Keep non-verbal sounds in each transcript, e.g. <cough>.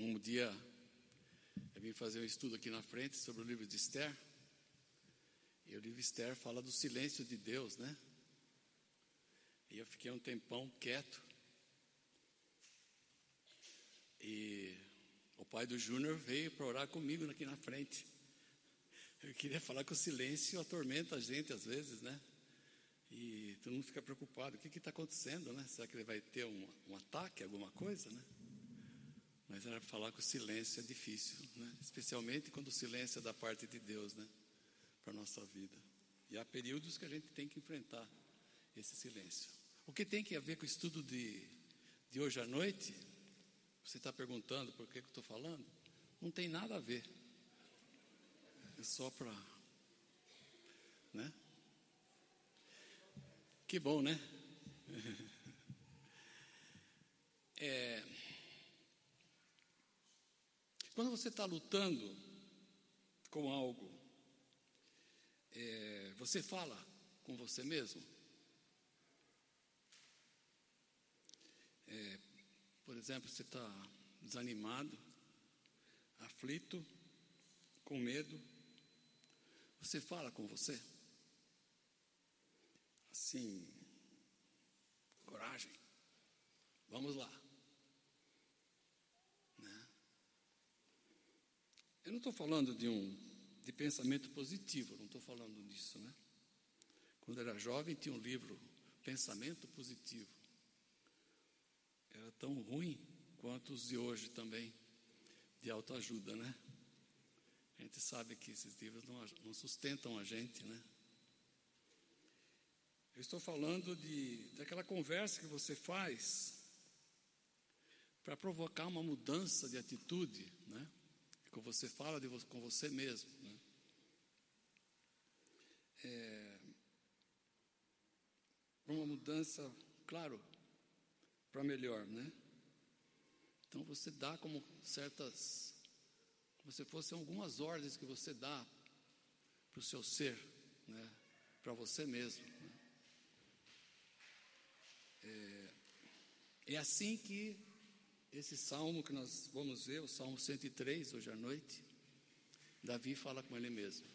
Um dia eu vim fazer um estudo aqui na frente sobre o livro de Esther. E o livro Esther fala do silêncio de Deus, né? E eu fiquei um tempão quieto. E o pai do Júnior veio para orar comigo aqui na frente. Eu queria falar que o silêncio atormenta a gente às vezes, né? E todo mundo fica preocupado: o que está acontecendo, né? Será que ele vai ter um, um ataque, alguma coisa, né? Mas era para falar que o silêncio é difícil, né? especialmente quando o silêncio é da parte de Deus, né? Para a nossa vida. E há períodos que a gente tem que enfrentar esse silêncio. O que tem que a ver com o estudo de, de hoje à noite? Você está perguntando por que, que eu estou falando? Não tem nada a ver. É só para. Né? Que bom, né? <laughs> É, quando você está lutando com algo, é, você fala com você mesmo? É, por exemplo, você está desanimado, aflito, com medo, você fala com você? Assim, coragem, vamos lá. Eu não estou falando de um de pensamento positivo, não estou falando disso, né? Quando era jovem tinha um livro Pensamento Positivo. Era tão ruim quanto os de hoje também, de autoajuda, né? A gente sabe que esses livros não, não sustentam a gente, né? Eu estou falando de, daquela conversa que você faz para provocar uma mudança de atitude, né? Você fala de, com você mesmo. Né? É, uma mudança, claro, para melhor, né? Então você dá como certas, como se fossem algumas ordens que você dá para o seu ser, né? Para você mesmo. Né? É, é assim que esse salmo que nós vamos ver, o Salmo 103, hoje à noite, Davi fala com ele mesmo.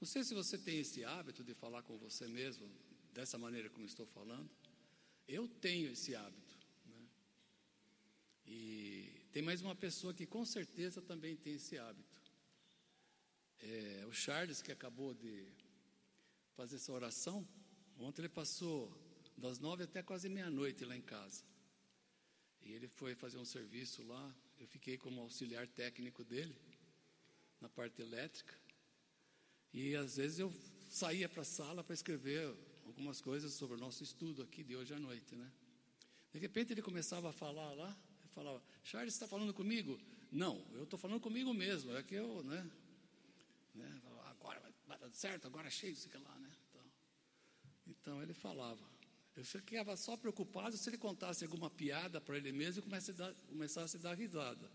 Não sei se você tem esse hábito de falar com você mesmo, dessa maneira como estou falando. Eu tenho esse hábito. Né? E tem mais uma pessoa que com certeza também tem esse hábito. É, o Charles, que acabou de fazer essa oração, ontem ele passou das nove até quase meia-noite lá em casa. E ele foi fazer um serviço lá. Eu fiquei como auxiliar técnico dele, na parte elétrica. E às vezes eu saía para a sala para escrever algumas coisas sobre o nosso estudo aqui de hoje à noite, né? De repente ele começava a falar lá, eu falava, Charles está falando comigo? Não, eu estou falando comigo mesmo, é que eu, né? né agora vai dar certo, agora cheio, sei lá, né? Então, então ele falava. Eu ficava só preocupado se ele contasse alguma piada para ele mesmo e começasse a dar, começasse a dar risada.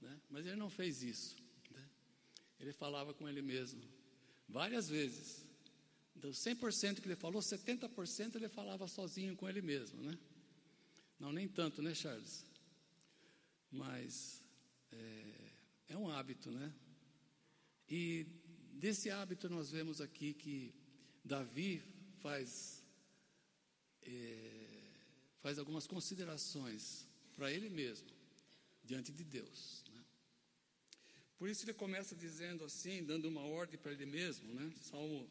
Né? Mas ele não fez isso. Né? Ele falava com ele mesmo várias vezes. Dos 100% que ele falou, 70% ele falava sozinho com ele mesmo. Né? Não, nem tanto, né, Charles? Mas é, é um hábito, né? E desse hábito nós vemos aqui que Davi faz é, faz algumas considerações para ele mesmo, diante de Deus. Né? Por isso ele começa dizendo assim, dando uma ordem para ele mesmo, né? Salmo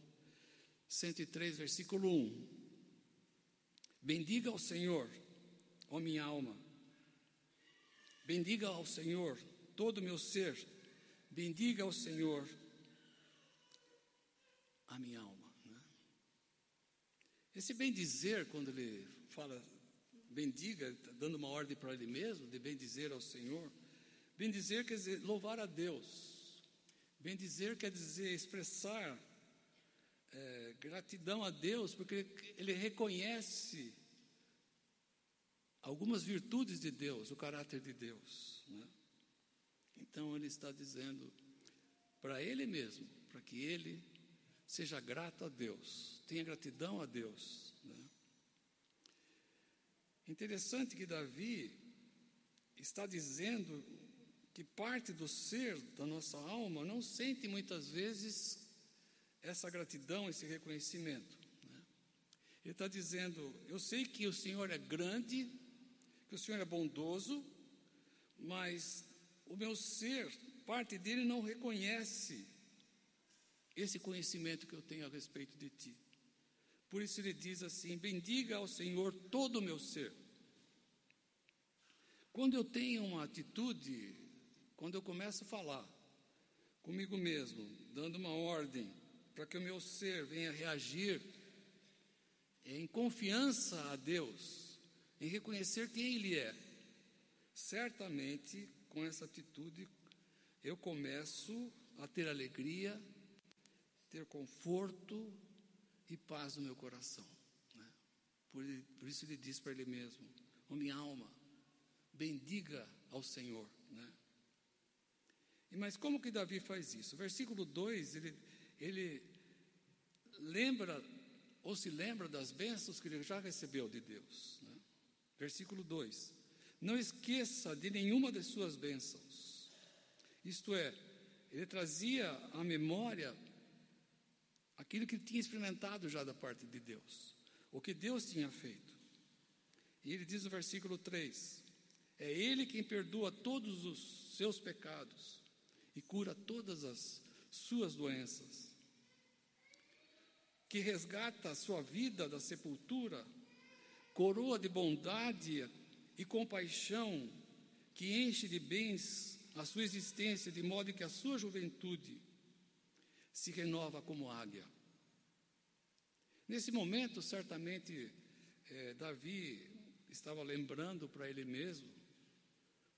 103, versículo 1. Bendiga ao Senhor, ó minha alma. Bendiga ao Senhor todo o meu ser. Bendiga ao Senhor a minha alma. Esse bem dizer, quando ele fala bendiga, tá dando uma ordem para ele mesmo, de bem dizer ao Senhor, bem dizer quer dizer louvar a Deus, bem dizer quer dizer expressar é, gratidão a Deus, porque ele reconhece algumas virtudes de Deus, o caráter de Deus. Né? Então ele está dizendo para ele mesmo, para que ele seja grato a Deus tenha gratidão a Deus. Né? Interessante que Davi, está dizendo que parte do ser da nossa alma não sente muitas vezes essa gratidão, esse reconhecimento. Né? Ele está dizendo: Eu sei que o Senhor é grande, que o Senhor é bondoso, mas o meu ser, parte dele não reconhece esse conhecimento que eu tenho a respeito de ti. Por isso ele diz assim: Bendiga ao Senhor todo o meu ser. Quando eu tenho uma atitude, quando eu começo a falar comigo mesmo, dando uma ordem para que o meu ser venha reagir em confiança a Deus, em reconhecer quem Ele é, certamente com essa atitude eu começo a ter alegria, ter conforto e paz no meu coração. Né? Por, por, isso ele diz para ele mesmo: oh, minha alma, bendiga ao Senhor. Né? E mas como que Davi faz isso? Versículo 2, ele, ele lembra ou se lembra das bênçãos que ele já recebeu de Deus. Né? Versículo 2: Não esqueça de nenhuma de suas bênçãos. Isto é, ele trazia à memória aquilo que tinha experimentado já da parte de Deus, o que Deus tinha feito. E ele diz no versículo 3: É Ele quem perdoa todos os seus pecados e cura todas as suas doenças, que resgata a sua vida da sepultura, coroa de bondade e compaixão, que enche de bens a sua existência, de modo que a sua juventude se renova como águia. Nesse momento, certamente, é, Davi estava lembrando para ele mesmo,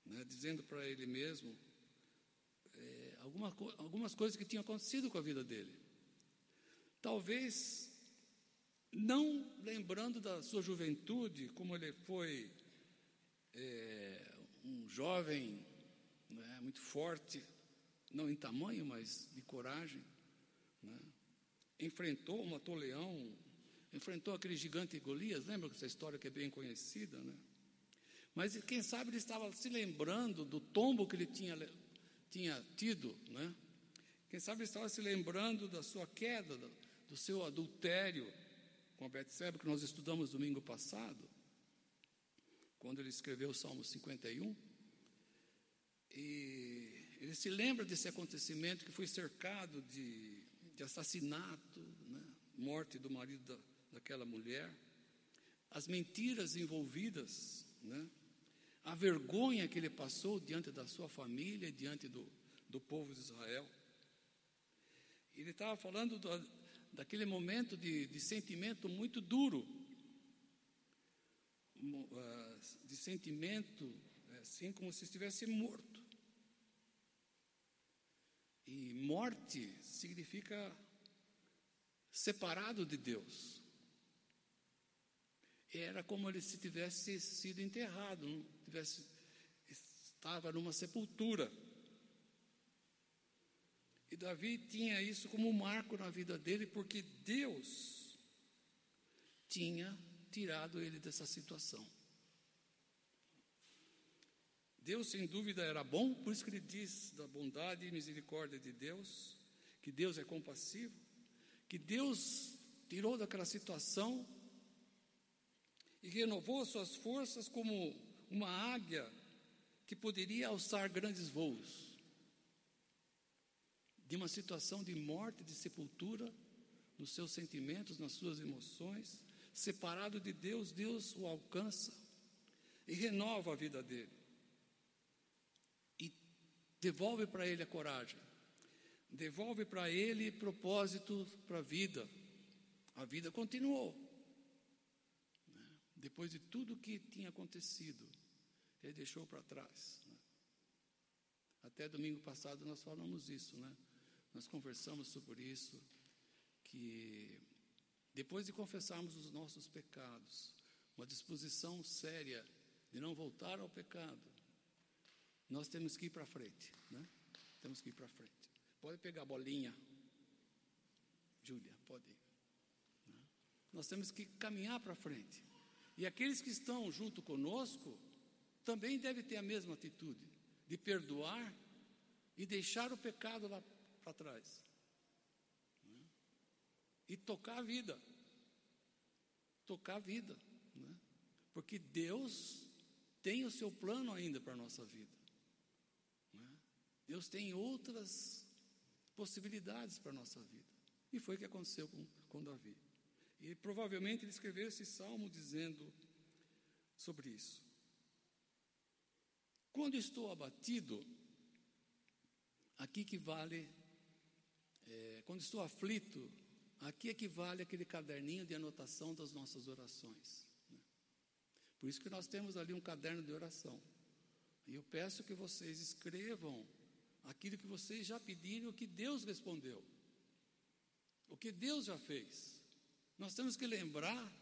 né, dizendo para ele mesmo é, alguma, algumas coisas que tinham acontecido com a vida dele. Talvez não lembrando da sua juventude, como ele foi é, um jovem né, muito forte, não em tamanho, mas de coragem. Né? Enfrentou, matou leão, enfrentou aquele gigante Golias, lembra essa história que é bem conhecida, né? Mas quem sabe ele estava se lembrando do tombo que ele tinha, tinha tido, né? Quem sabe ele estava se lembrando da sua queda, do, do seu adultério com a Betseba, que nós estudamos domingo passado, quando ele escreveu o Salmo 51. E ele se lembra desse acontecimento que foi cercado de, de assassinato, né? morte do marido da, daquela mulher, as mentiras envolvidas, né? a vergonha que ele passou diante da sua família, diante do, do povo de Israel. Ele estava falando do, daquele momento de, de sentimento muito duro, ah, de sentimento assim como se estivesse morto. E morte significa separado de Deus. Era como ele se tivesse sido enterrado, tivesse, estava numa sepultura. E Davi tinha isso como um marco na vida dele, porque Deus tinha tirado ele dessa situação. Deus, sem dúvida, era bom, por isso que ele diz da bondade e misericórdia de Deus, que Deus é compassivo, que Deus tirou daquela situação e renovou suas forças como uma águia que poderia alçar grandes voos. De uma situação de morte, de sepultura, nos seus sentimentos, nas suas emoções, separado de Deus, Deus o alcança e renova a vida dele. Devolve para ele a coragem, devolve para ele propósito para a vida. A vida continuou. Depois de tudo que tinha acontecido, ele deixou para trás. Né? Até domingo passado nós falamos isso, né? Nós conversamos sobre isso, que depois de confessarmos os nossos pecados, uma disposição séria de não voltar ao pecado, nós temos que ir para frente, né? Temos que ir para frente. Pode pegar a bolinha, Júlia, pode. Né? Nós temos que caminhar para frente. E aqueles que estão junto conosco também deve ter a mesma atitude de perdoar e deixar o pecado lá para trás. Né? E tocar a vida. Tocar a vida. Né? Porque Deus tem o seu plano ainda para a nossa vida. Deus tem outras possibilidades para a nossa vida. E foi o que aconteceu com, com Davi. E provavelmente ele escreveu esse salmo dizendo sobre isso. Quando estou abatido, aqui que vale, é, quando estou aflito, aqui equivale aquele caderninho de anotação das nossas orações. Né? Por isso que nós temos ali um caderno de oração. E eu peço que vocês escrevam aquilo que vocês já pediram, o que Deus respondeu, o que Deus já fez. Nós temos que lembrar,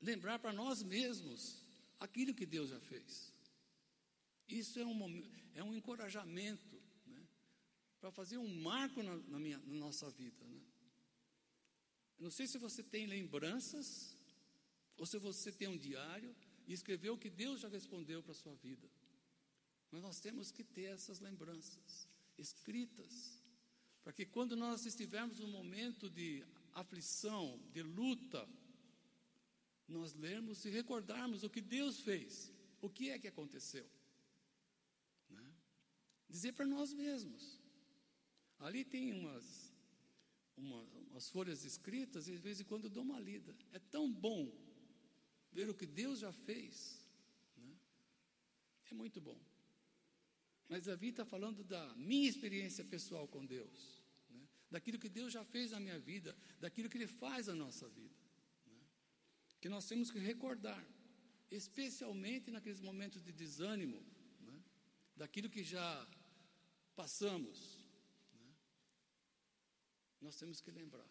lembrar para nós mesmos aquilo que Deus já fez. Isso é um, é um encorajamento né, para fazer um marco na, na, minha, na nossa vida. Né? Não sei se você tem lembranças, ou se você tem um diário e escreveu o que Deus já respondeu para a sua vida. Mas nós temos que ter essas lembranças escritas, para que quando nós estivermos num momento de aflição, de luta, nós lermos e recordarmos o que Deus fez, o que é que aconteceu. Né? Dizer para nós mesmos. Ali tem umas, uma, umas folhas escritas e de vez em quando eu dou uma lida. É tão bom ver o que Deus já fez. Né? É muito bom. Mas Davi está falando da minha experiência pessoal com Deus, né? daquilo que Deus já fez na minha vida, daquilo que Ele faz na nossa vida. Né? Que nós temos que recordar, especialmente naqueles momentos de desânimo, né? daquilo que já passamos. Né? Nós temos que lembrar,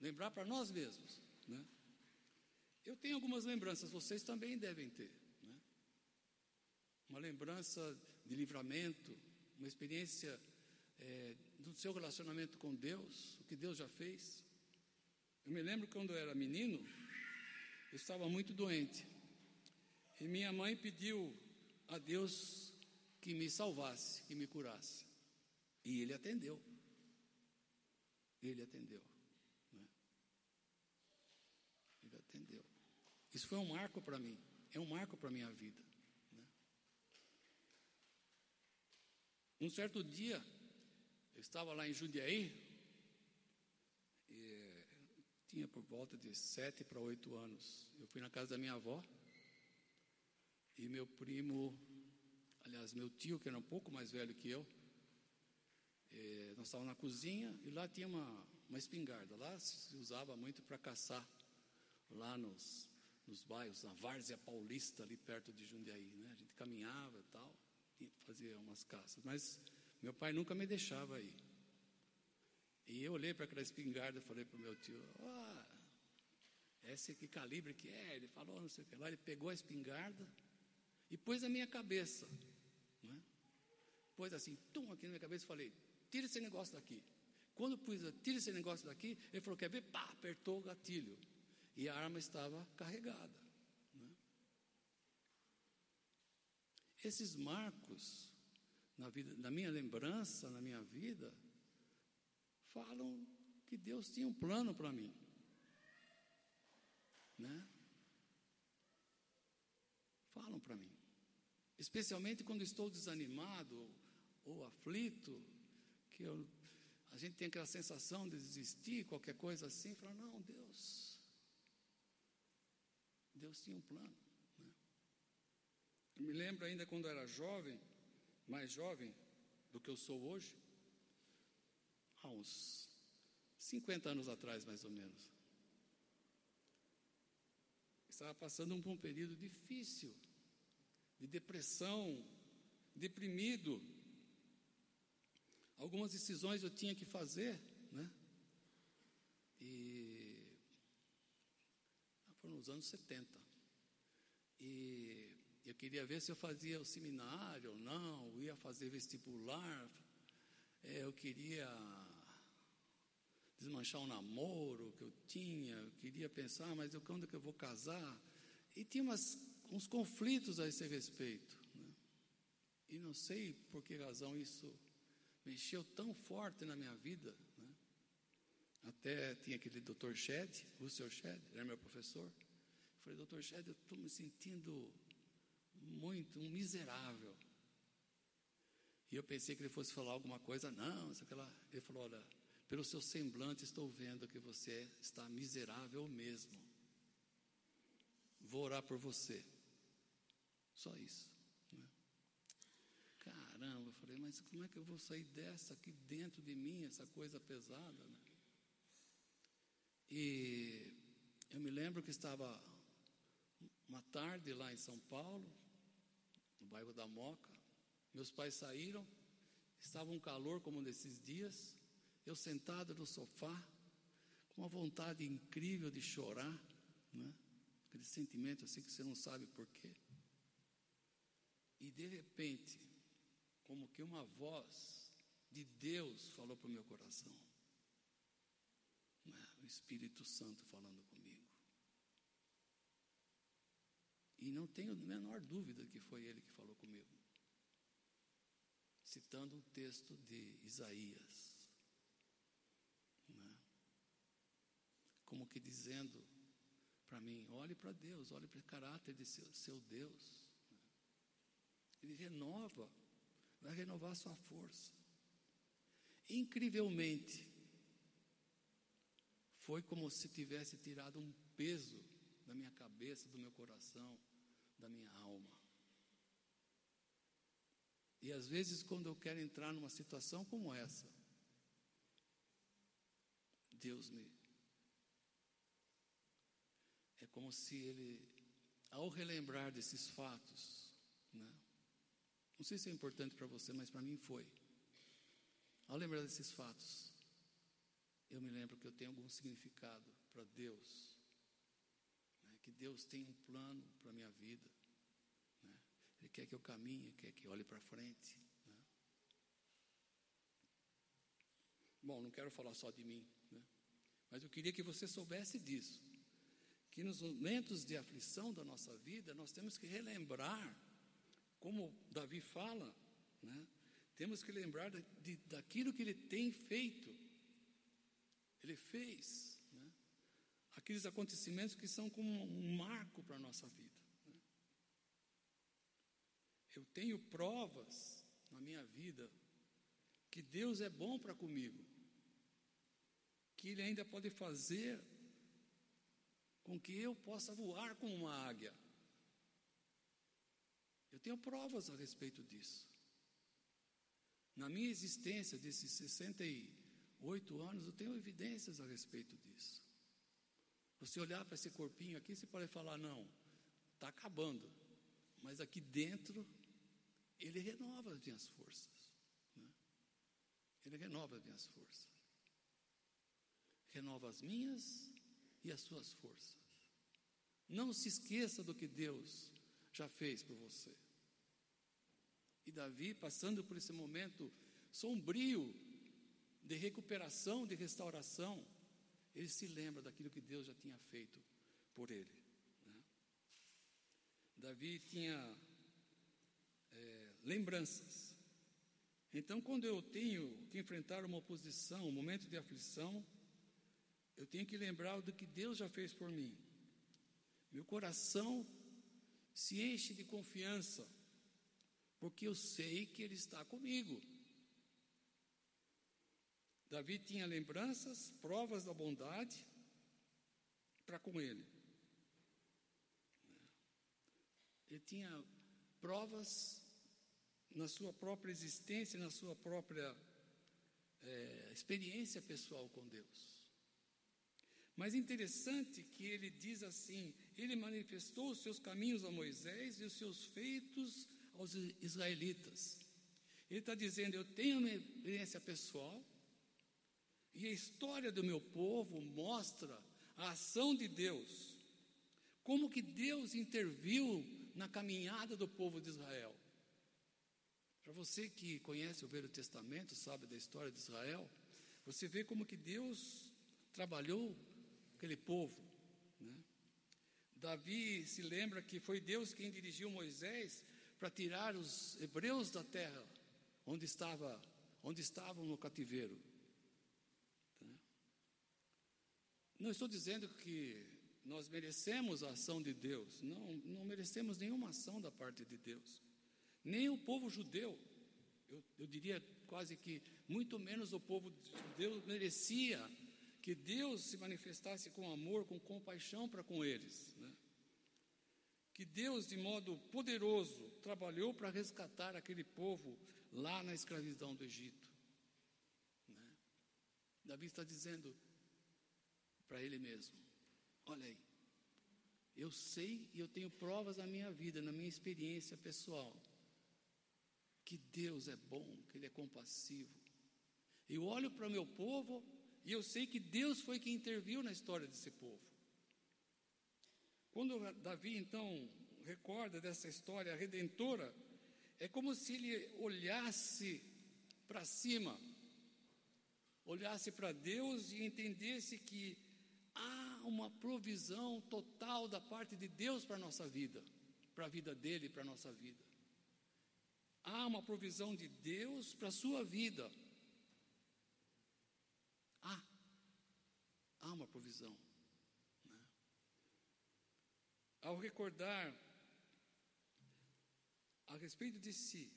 lembrar para nós mesmos. Né? Eu tenho algumas lembranças, vocês também devem ter. Né? Uma lembrança de livramento, uma experiência é, do seu relacionamento com Deus, o que Deus já fez. Eu me lembro quando eu era menino, eu estava muito doente. E minha mãe pediu a Deus que me salvasse, que me curasse. E ele atendeu. Ele atendeu. Né? Ele atendeu. Isso foi um marco para mim. É um marco para a minha vida. Um certo dia, eu estava lá em Jundiaí, e tinha por volta de sete para oito anos. Eu fui na casa da minha avó, e meu primo, aliás, meu tio, que era um pouco mais velho que eu, eh, nós estávamos na cozinha e lá tinha uma, uma espingarda. Lá se usava muito para caçar, lá nos, nos bairros, na Várzea Paulista, ali perto de Jundiaí. Né? A gente caminhava e tal fazia umas caças, mas meu pai nunca me deixava ir. E eu olhei para aquela espingarda e falei para o meu tio: ah, esse que calibre que é? Ele falou, não sei o que lá. Ele pegou a espingarda e pôs na minha cabeça. Né? Pôs assim, tum, aqui na minha cabeça e falei: tira esse negócio daqui. Quando pus, tira esse negócio daqui, ele falou: quer ver? Pá, apertou o gatilho. E a arma estava carregada. Esses marcos na, vida, na minha lembrança, na minha vida, falam que Deus tinha um plano para mim. Né? Falam para mim. Especialmente quando estou desanimado ou aflito, que eu, a gente tem aquela sensação de desistir, qualquer coisa assim, fala, não, Deus, Deus tinha um plano. Eu me lembro ainda quando eu era jovem, mais jovem do que eu sou hoje, há uns 50 anos atrás, mais ou menos. Estava passando por um período difícil, de depressão, deprimido. Algumas decisões eu tinha que fazer, né? E foram nos anos 70. E eu queria ver se eu fazia o seminário ou não, ia fazer vestibular. É, eu queria desmanchar um namoro que eu tinha, eu queria pensar, mas eu, quando que eu vou casar? E tinha umas, uns conflitos a esse respeito. Né? E não sei por que razão isso mexeu tão forte na minha vida. Né? Até tinha aquele doutor Shed, o seu Shed, era meu professor. Eu falei, doutor Shed, eu estou me sentindo muito um miserável. E eu pensei que ele fosse falar alguma coisa, não, aquela. Ele falou: olha, pelo seu semblante estou vendo que você está miserável mesmo. Vou orar por você. Só isso. Né? Caramba, eu falei, mas como é que eu vou sair dessa aqui dentro de mim, essa coisa pesada? Né? E eu me lembro que estava uma tarde lá em São Paulo, no bairro da Moca. Meus pais saíram, estava um calor como nesses dias, eu sentado no sofá, com uma vontade incrível de chorar, né? aquele sentimento assim que você não sabe porquê. E de repente, como que uma voz de Deus falou para o meu coração. Né? O Espírito Santo falando comigo. E não tenho a menor dúvida que foi ele que falou comigo. Citando um texto de Isaías. Né? Como que dizendo para mim: olhe para Deus, olhe para o caráter de seu, seu Deus. Ele renova, vai renovar sua força. Incrivelmente, foi como se tivesse tirado um peso da minha cabeça, do meu coração da minha alma. E às vezes, quando eu quero entrar numa situação como essa, Deus me. É como se Ele, ao relembrar desses fatos, né? não sei se é importante para você, mas para mim foi. Ao lembrar desses fatos, eu me lembro que eu tenho algum significado para Deus que Deus tem um plano para a minha vida. Né? Quer que eu caminhe, quer que olhe para frente. Né? Bom, não quero falar só de mim, né? mas eu queria que você soubesse disso. Que nos momentos de aflição da nossa vida, nós temos que relembrar, como Davi fala, né? temos que lembrar de, de, daquilo que ele tem feito. Ele fez aqueles acontecimentos que são como um marco para a nossa vida. Eu tenho provas na minha vida que Deus é bom para comigo, que Ele ainda pode fazer com que eu possa voar como uma águia. Eu tenho provas a respeito disso. Na minha existência desses 68 anos, eu tenho evidências a respeito disso. Você olhar para esse corpinho aqui, você pode falar: não, está acabando. Mas aqui dentro, ele renova as minhas forças. Né? Ele renova as minhas forças. Renova as minhas e as suas forças. Não se esqueça do que Deus já fez por você. E Davi, passando por esse momento sombrio de recuperação, de restauração, ele se lembra daquilo que Deus já tinha feito por ele. Né? Davi tinha é, lembranças. Então, quando eu tenho que enfrentar uma oposição, um momento de aflição, eu tenho que lembrar do que Deus já fez por mim. Meu coração se enche de confiança, porque eu sei que Ele está comigo. Davi tinha lembranças, provas da bondade para com ele. Ele tinha provas na sua própria existência, na sua própria é, experiência pessoal com Deus. Mas interessante que ele diz assim: ele manifestou os seus caminhos a Moisés e os seus feitos aos israelitas. Ele está dizendo: eu tenho uma experiência pessoal, e a história do meu povo mostra a ação de Deus. Como que Deus interviu na caminhada do povo de Israel. Para você que conhece o Velho Testamento, sabe da história de Israel, você vê como que Deus trabalhou aquele povo. Né? Davi se lembra que foi Deus quem dirigiu Moisés para tirar os hebreus da terra onde estava, onde estavam no cativeiro. Não estou dizendo que nós merecemos a ação de Deus, não, não merecemos nenhuma ação da parte de Deus, nem o povo judeu, eu, eu diria quase que muito menos o povo judeu merecia que Deus se manifestasse com amor, com compaixão para com eles. Né? Que Deus, de modo poderoso, trabalhou para resgatar aquele povo lá na escravidão do Egito. Né? Davi está dizendo para ele mesmo: Olha aí, eu sei e eu tenho provas na minha vida, na minha experiência pessoal, que Deus é bom, que Ele é compassivo. Eu olho para o meu povo e eu sei que Deus foi quem interviu na história desse povo. Quando Davi então recorda dessa história redentora, é como se ele olhasse para cima, olhasse para Deus e entendesse que há uma provisão total da parte de Deus para a nossa vida, para a vida dele para a nossa vida. Há uma provisão de Deus para a sua vida. Há. Há uma provisão. Né? Ao recordar a respeito de si,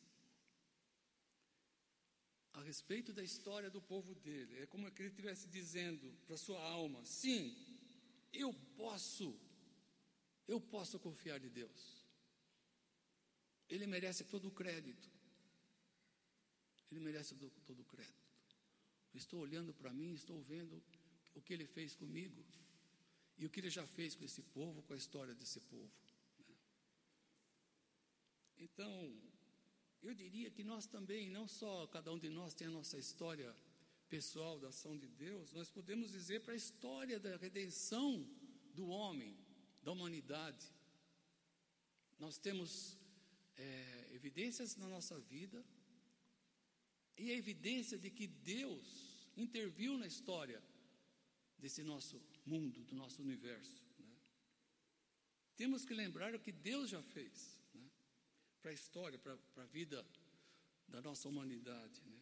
a respeito da história do povo dele, é como que ele estivesse dizendo para sua alma: sim, eu posso, eu posso confiar em Deus. Ele merece todo o crédito. Ele merece todo o crédito. Estou olhando para mim, estou vendo o que ele fez comigo e o que ele já fez com esse povo, com a história desse povo. Né? Então, eu diria que nós também, não só cada um de nós tem a nossa história pessoal da ação de Deus, nós podemos dizer para a história da redenção do homem, da humanidade. Nós temos é, evidências na nossa vida e a evidência de que Deus interviu na história desse nosso mundo, do nosso universo. Né? Temos que lembrar o que Deus já fez né? para a história, para a vida da nossa humanidade. Né?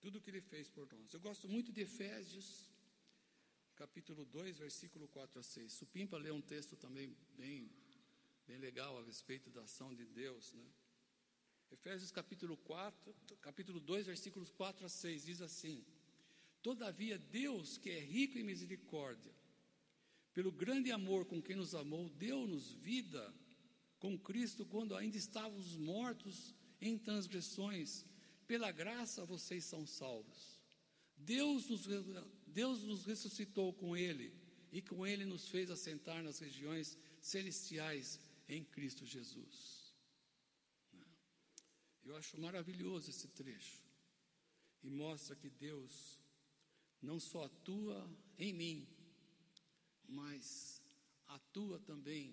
Tudo o que Ele fez por nós. Eu gosto muito de Efésios, capítulo 2, versículo 4 a 6. Supimpa lê um texto também bem bem legal a respeito da ação de Deus, né? Efésios capítulo 4, capítulo 2, versículos 4 a 6 diz assim: Todavia Deus, que é rico em misericórdia, pelo grande amor com que nos amou, deu-nos vida com Cristo quando ainda estávamos mortos em transgressões. Pela graça vocês são salvos. Deus nos, Deus nos ressuscitou com Ele e com Ele nos fez assentar nas regiões celestiais em Cristo Jesus. Eu acho maravilhoso esse trecho. E mostra que Deus não só atua em mim, mas atua também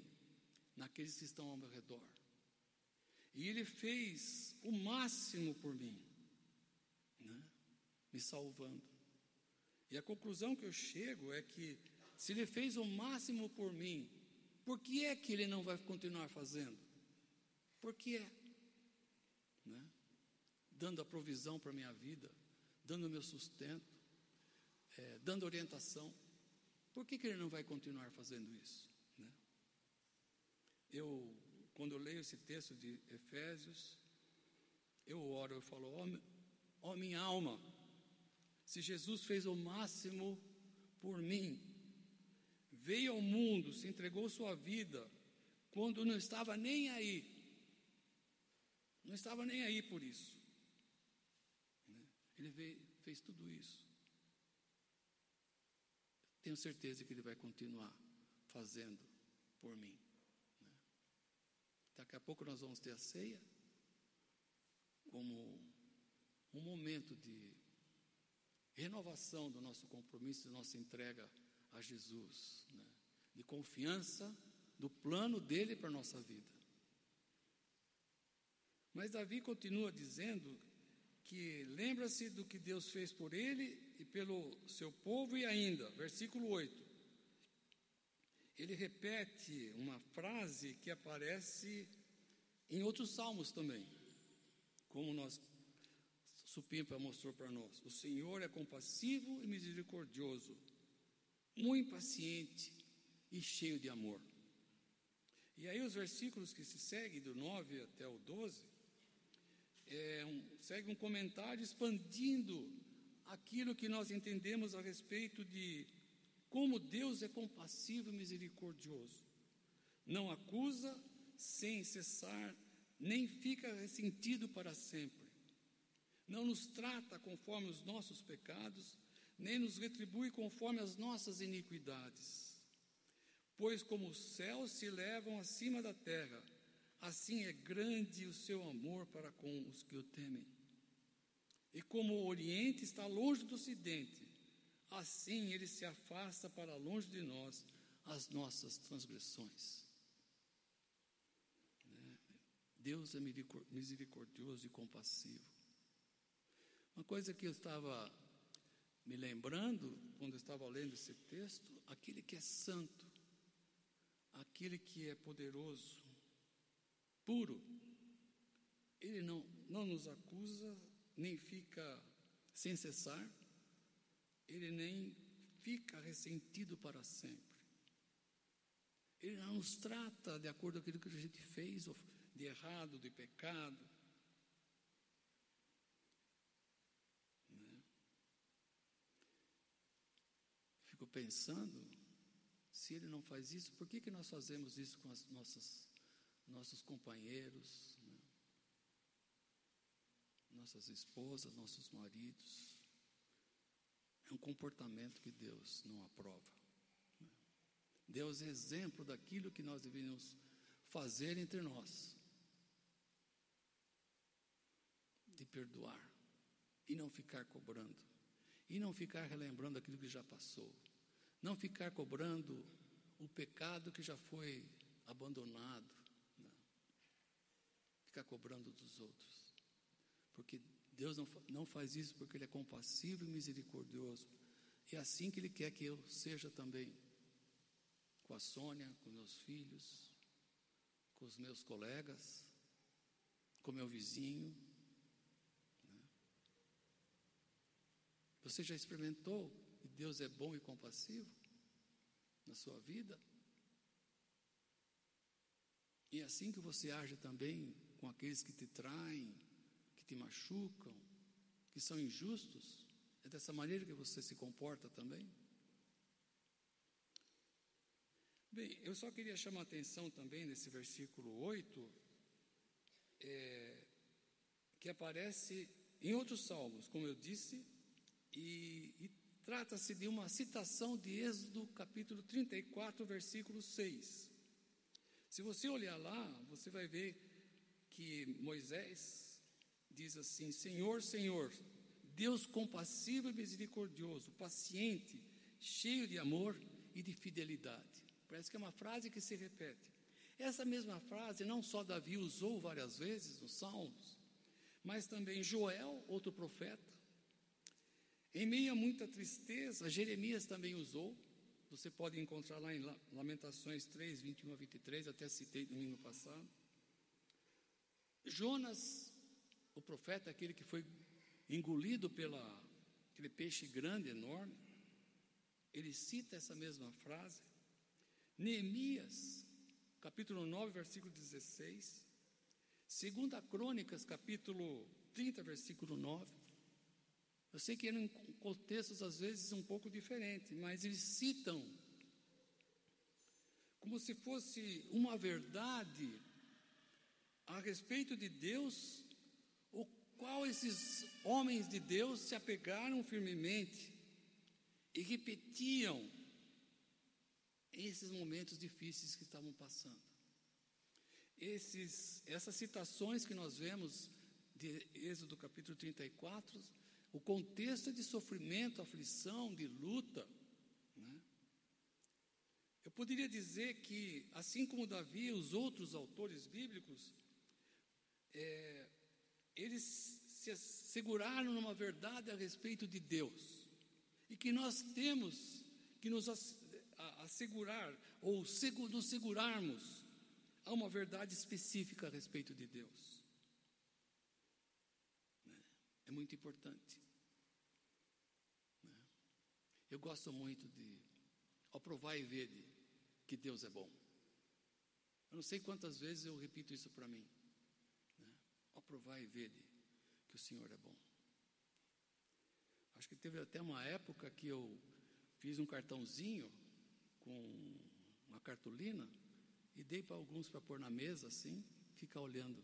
naqueles que estão ao meu redor. E Ele fez o máximo por mim, né? me salvando. E a conclusão que eu chego é que, se Ele fez o máximo por mim, por que é que ele não vai continuar fazendo? Por que é? Dando a provisão para a minha vida, dando o meu sustento, é, dando orientação. Por que, que ele não vai continuar fazendo isso? Né? Eu, quando eu leio esse texto de Efésios, eu oro, eu falo, ó oh, oh, minha alma, se Jesus fez o máximo por mim, veio ao mundo, se entregou sua vida, quando não estava nem aí. Não estava nem aí por isso. Ele veio, fez tudo isso. Tenho certeza que Ele vai continuar fazendo por mim. Né? Daqui a pouco nós vamos ter a ceia como um momento de renovação do nosso compromisso, da nossa entrega a Jesus, né? de confiança do plano dele para a nossa vida. Mas Davi continua dizendo que lembra-se do que Deus fez por ele e pelo seu povo, e ainda, versículo 8: ele repete uma frase que aparece em outros salmos também, como nós Supimpa mostrou para nós. O Senhor é compassivo e misericordioso, muito paciente e cheio de amor. E aí os versículos que se seguem, do 9 até o 12, é um, segue um comentário expandindo aquilo que nós entendemos a respeito de como Deus é compassivo e misericordioso. Não acusa sem cessar, nem fica ressentido para sempre. Não nos trata conforme os nossos pecados, nem nos retribui conforme as nossas iniquidades. Pois como os céus se elevam acima da terra, assim é grande o seu amor para com os que o temem. E como o Oriente está longe do Ocidente, assim ele se afasta para longe de nós as nossas transgressões. Deus é misericordioso e compassivo. Uma coisa que eu estava me lembrando quando eu estava lendo esse texto, aquele que é santo, aquele que é poderoso, puro, ele não, não nos acusa, nem fica sem cessar, ele nem fica ressentido para sempre. Ele não nos trata de acordo com aquilo que a gente fez, de errado, de pecado. Né? Fico pensando, se ele não faz isso, por que, que nós fazemos isso com as nossas, nossos companheiros, né? nossas esposas, nossos maridos? É um comportamento que Deus não aprova. Deus é exemplo daquilo que nós deveríamos fazer entre nós. De perdoar. E não ficar cobrando. E não ficar relembrando aquilo que já passou. Não ficar cobrando o pecado que já foi abandonado. Ficar cobrando dos outros. Porque Deus não, não faz isso porque Ele é compassivo e misericordioso. É assim que Ele quer que eu seja também. Com a Sônia, com meus filhos, com os meus colegas, com meu vizinho. Né? Você já experimentou que Deus é bom e compassivo na sua vida? E é assim que você age também com aqueles que te traem, que te machucam, que são injustos? É dessa maneira que você se comporta também? Bem, eu só queria chamar a atenção também nesse versículo 8, é, que aparece em outros salmos, como eu disse, e, e trata-se de uma citação de Êxodo capítulo 34, versículo 6. Se você olhar lá, você vai ver que Moisés diz assim: Senhor, Senhor, Deus compassivo e misericordioso, paciente, cheio de amor e de fidelidade. Parece que é uma frase que se repete. Essa mesma frase não só Davi usou várias vezes nos Salmos, mas também Joel, outro profeta. Em meio a muita tristeza, Jeremias também usou. Você pode encontrar lá em Lamentações 3, 21 a 23, até citei domingo passado. Jonas o profeta aquele que foi engolido pela aquele peixe grande, enorme. Ele cita essa mesma frase. Neemias, capítulo 9, versículo 16. Segunda Crônicas, capítulo 30, versículo 9. Eu sei que eram contextos às vezes um pouco diferentes, mas eles citam como se fosse uma verdade a respeito de Deus qual esses homens de Deus se apegaram firmemente e repetiam esses momentos difíceis que estavam passando. Esses, essas citações que nós vemos de Êxodo capítulo 34, o contexto é de sofrimento, aflição, de luta. Né? Eu poderia dizer que, assim como Davi e os outros autores bíblicos, é, eles se seguraram numa verdade a respeito de Deus. E que nós temos que nos a, a segurar, ou nos segurarmos a uma verdade específica a respeito de Deus. Né? É muito importante. Né? Eu gosto muito de aprovar e ver que Deus é bom. Eu não sei quantas vezes eu repito isso para mim. Aprovar e ver que o Senhor é bom. Acho que teve até uma época que eu fiz um cartãozinho com uma cartolina e dei para alguns para pôr na mesa assim, ficar olhando.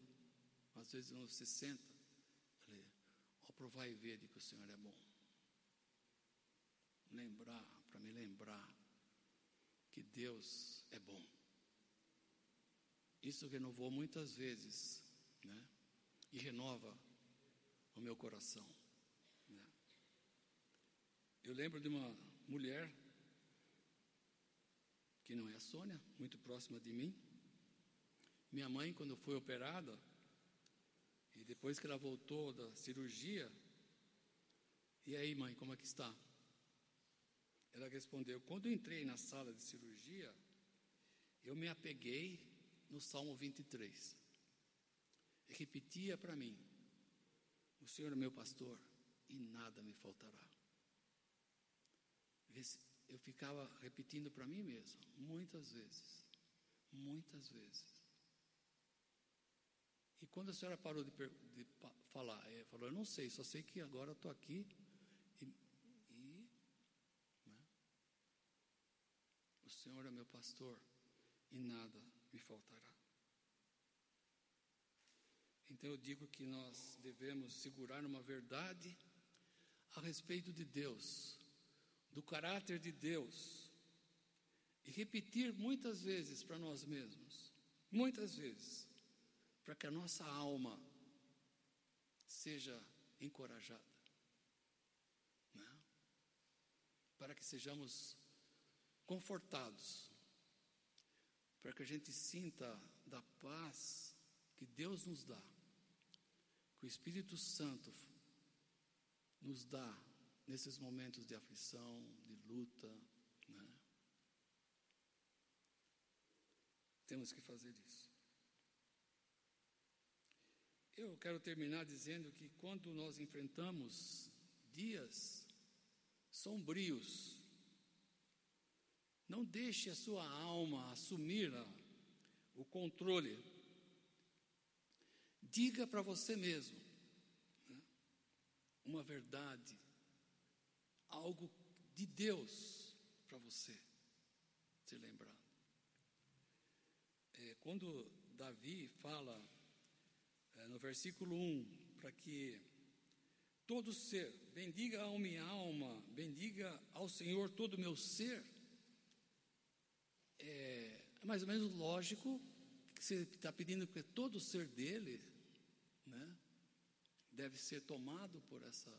Às vezes uns 60. Falei, ó, provar e ver que o Senhor é bom. Lembrar, para me lembrar que Deus é bom. Isso renovou muitas vezes, né? E renova o meu coração. Né? Eu lembro de uma mulher que não é a Sônia, muito próxima de mim. Minha mãe, quando foi operada, e depois que ela voltou da cirurgia, e aí, mãe, como é que está? Ela respondeu: Quando entrei na sala de cirurgia, eu me apeguei no Salmo 23. Repetia para mim: O Senhor é meu pastor e nada me faltará eu ficava repetindo para mim mesmo, muitas vezes, muitas vezes. E quando a senhora parou de, de falar, é, falou, eu não sei, só sei que agora estou aqui e, e né? o Senhor é meu pastor e nada me faltará. Então eu digo que nós devemos segurar uma verdade a respeito de Deus, do caráter de Deus e repetir muitas vezes para nós mesmos, muitas vezes, para que a nossa alma seja encorajada, né? para que sejamos confortados, para que a gente sinta da paz que Deus nos dá, que o Espírito Santo nos dá nesses momentos de aflição, de luta, né? Temos que fazer isso. Eu quero terminar dizendo que quando nós enfrentamos dias sombrios, não deixe a sua alma assumir o controle. Diga para você mesmo né, uma verdade algo de Deus para você se lembrar. É, quando Davi fala é, no versículo 1, para que todo ser, bendiga a minha alma, bendiga ao Senhor todo o meu ser, é, é mais ou menos lógico que você está pedindo que todo o ser dele, né, deve ser tomado por essa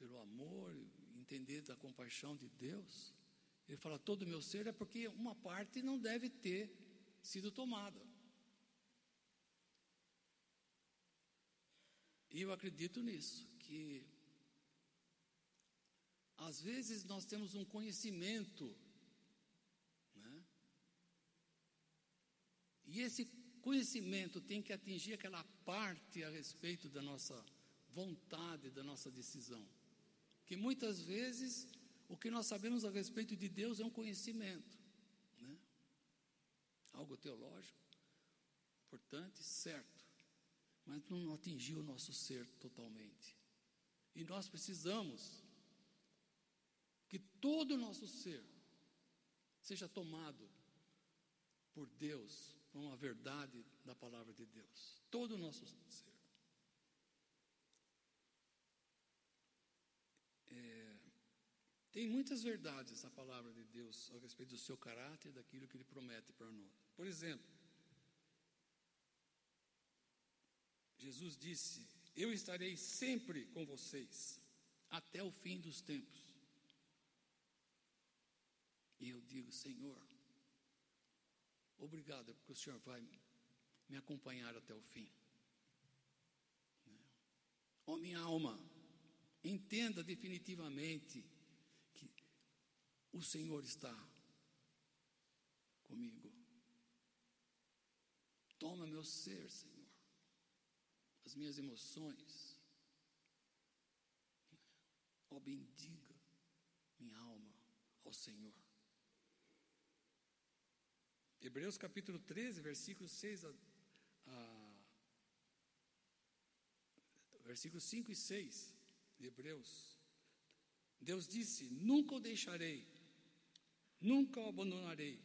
pelo amor, entender da compaixão de Deus. Ele fala: todo o meu ser é porque uma parte não deve ter sido tomada. E eu acredito nisso, que às vezes nós temos um conhecimento, né? E esse conhecimento tem que atingir aquela parte a respeito da nossa vontade, da nossa decisão que muitas vezes o que nós sabemos a respeito de Deus é um conhecimento, né? algo teológico, importante, certo, mas não atingiu o nosso ser totalmente. E nós precisamos que todo o nosso ser seja tomado por Deus, por uma verdade da palavra de Deus. Todo o nosso ser. Tem muitas verdades na palavra de Deus a respeito do seu caráter daquilo que ele promete para nós. Por exemplo, Jesus disse: Eu estarei sempre com vocês até o fim dos tempos. E eu digo, Senhor, obrigado, porque o Senhor vai me acompanhar até o fim. Ó minha alma, entenda definitivamente o Senhor está comigo. Toma meu ser, Senhor, as minhas emoções. Ó, bendiga minha alma ao Senhor. Hebreus capítulo 13, versículos 6 a, a versículos 5 e 6 de Hebreus. Deus disse: Nunca o deixarei, nunca o abandonarei.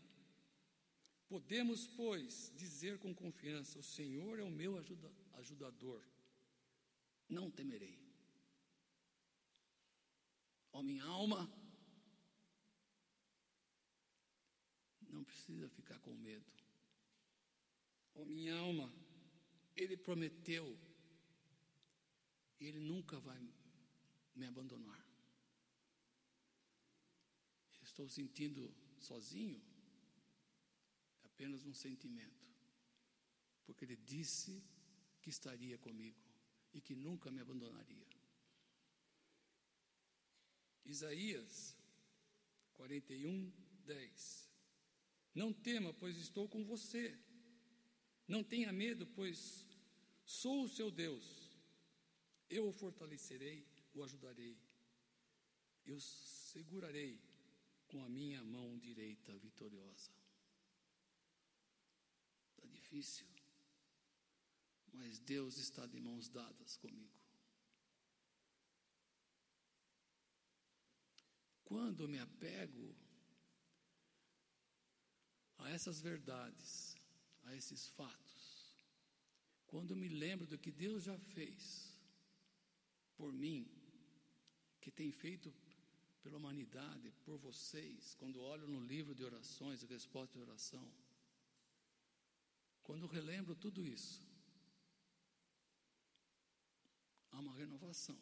Podemos, pois, dizer com confiança: O Senhor é o meu ajuda, ajudador, não temerei. Ó minha alma, não precisa ficar com medo. Ó minha alma, Ele prometeu, Ele nunca vai me abandonar. Estou sentindo sozinho, é apenas um sentimento, porque Ele disse que estaria comigo e que nunca me abandonaria. Isaías 41, 10. Não tema, pois estou com você. Não tenha medo, pois sou o seu Deus. Eu o fortalecerei, o ajudarei. Eu segurarei com a minha mão direita vitoriosa. Está difícil, mas Deus está de mãos dadas comigo. Quando me apego a essas verdades, a esses fatos, quando me lembro do que Deus já fez por mim, que tem feito pela humanidade, por vocês, quando olho no livro de orações e resposta de oração, quando relembro tudo isso, há uma renovação.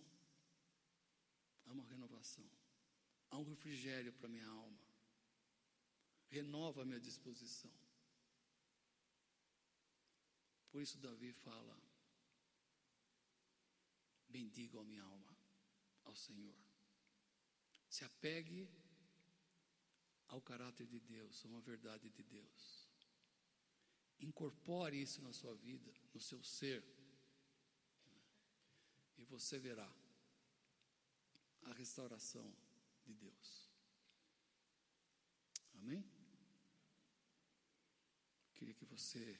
Há uma renovação. Há um refrigério para minha alma renova minha disposição. Por isso, Davi fala: bendiga a minha alma ao Senhor. Se apegue ao caráter de Deus, a uma verdade de Deus. Incorpore isso na sua vida, no seu ser, e você verá a restauração de Deus. Amém? Queria que você